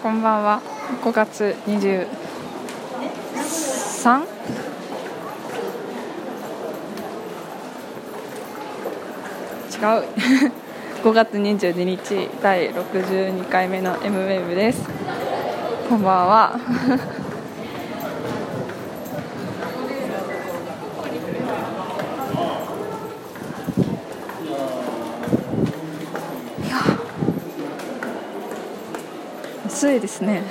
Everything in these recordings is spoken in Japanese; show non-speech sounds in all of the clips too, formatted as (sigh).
こんばんは。5月23違う。5月22日第62回目の M ウェーブです。こんばんは。暑いですね。(laughs)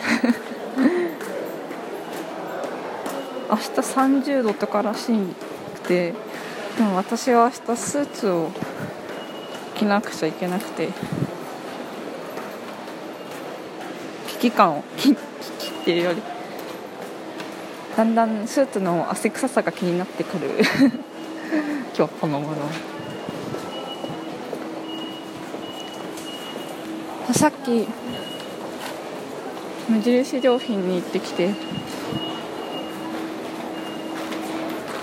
明日30度とからしくてでも私は明日スーツを着なくちゃいけなくて危機感をききっていうよりだんだんスーツの汗臭さが気になってくる。(laughs) 今日この頃。さっき無印良品に行ってきて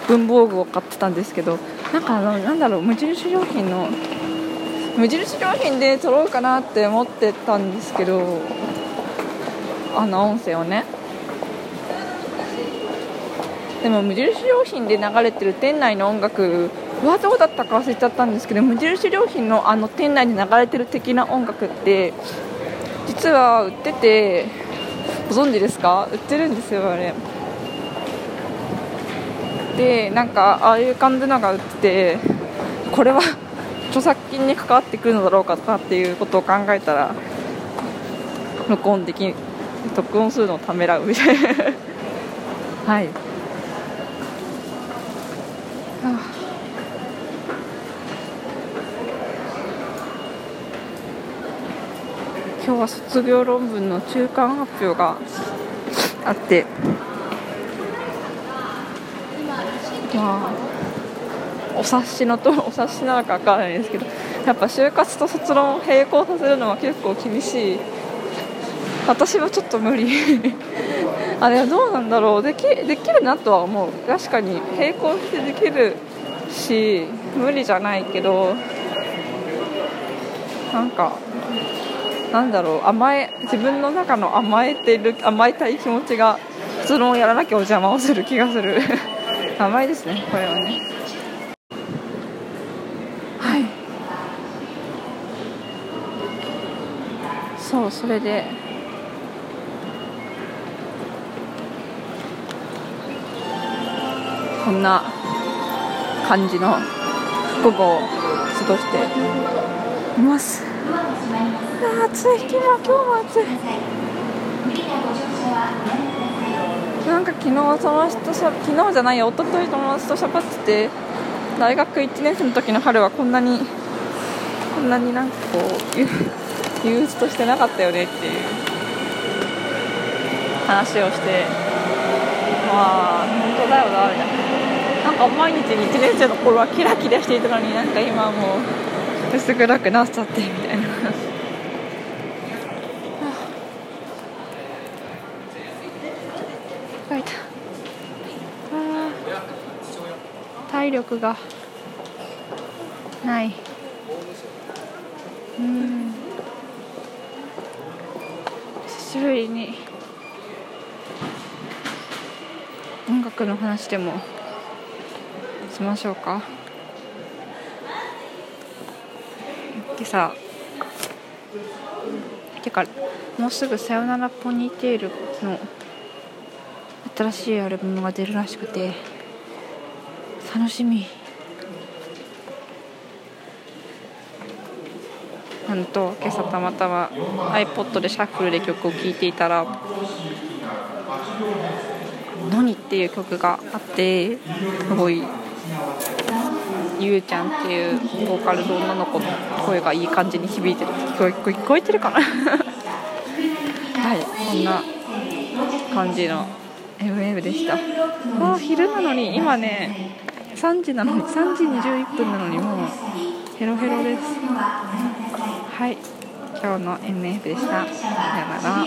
文房具を買ってたんですけどなんかあのなんだろう無印良品の無印良品で撮ろうかなって思ってたんですけどあの音声をね。でも無印良品で流れてる店内の音楽はどうだったか忘れちゃったんですけど無印良品のあの店内に流れてる的な音楽って実は売っててご存知ですか？売ってるんですよあれ。でなんかああいう感じのが売っててこれは (laughs) 著作権に関わってくるのだろうかとかっていうことを考えたら録音でき録音するのをためらうみたいな。(laughs) はい、今日は卒業論文の中間発表があってまあお察しのと (laughs) お察しなのか分からないですけどやっぱ就活と卒論を並行させるのは結構厳しい。私はちょっと無理。(laughs) あれはどうなんだろう。できできるなとは思う。確かに並行してできるし無理じゃないけどなんかなんだろう甘え自分の中の甘えてる甘えたい気持ちが卒論をやらなきゃお邪魔をする気がする。(laughs) 甘いですねこれはね。はい。そうそれで。こんな感じの午後を過ごしています。あ暑い。今今日も暑い。なんか昨日その人昨日じゃないや一昨日友達としゃべってて大学1年生の時の春はこんなにこんなになんかこう (laughs) 憂鬱としてなかったよねっていう話をしてまあ本当だよなみたいな。なんか毎日1年生の頃はキラキラしていたのになんか今もう薄暗くなっちゃってみたいな。疲れた。あー体力がない。うん。久しぶりに音楽の話でもしましょうか。今朝てかもうすぐ「さよならポニーテール」の新しいアルバムが出るらしくて楽しみ。なんと今朝たまたま iPod でシャッフルで曲を聴いていたら「ノニ」っていう曲があってすごい。ゆうちゃんっていうボーカルの女の子の声がいい感じに響いてる。聞こえ聞こえてるかな？(laughs) はいこんな感じの MM でした。あ昼なのに今ね3時なのに3時21分なのにもうヘロヘロです。はい今日の MF でした。さよなら。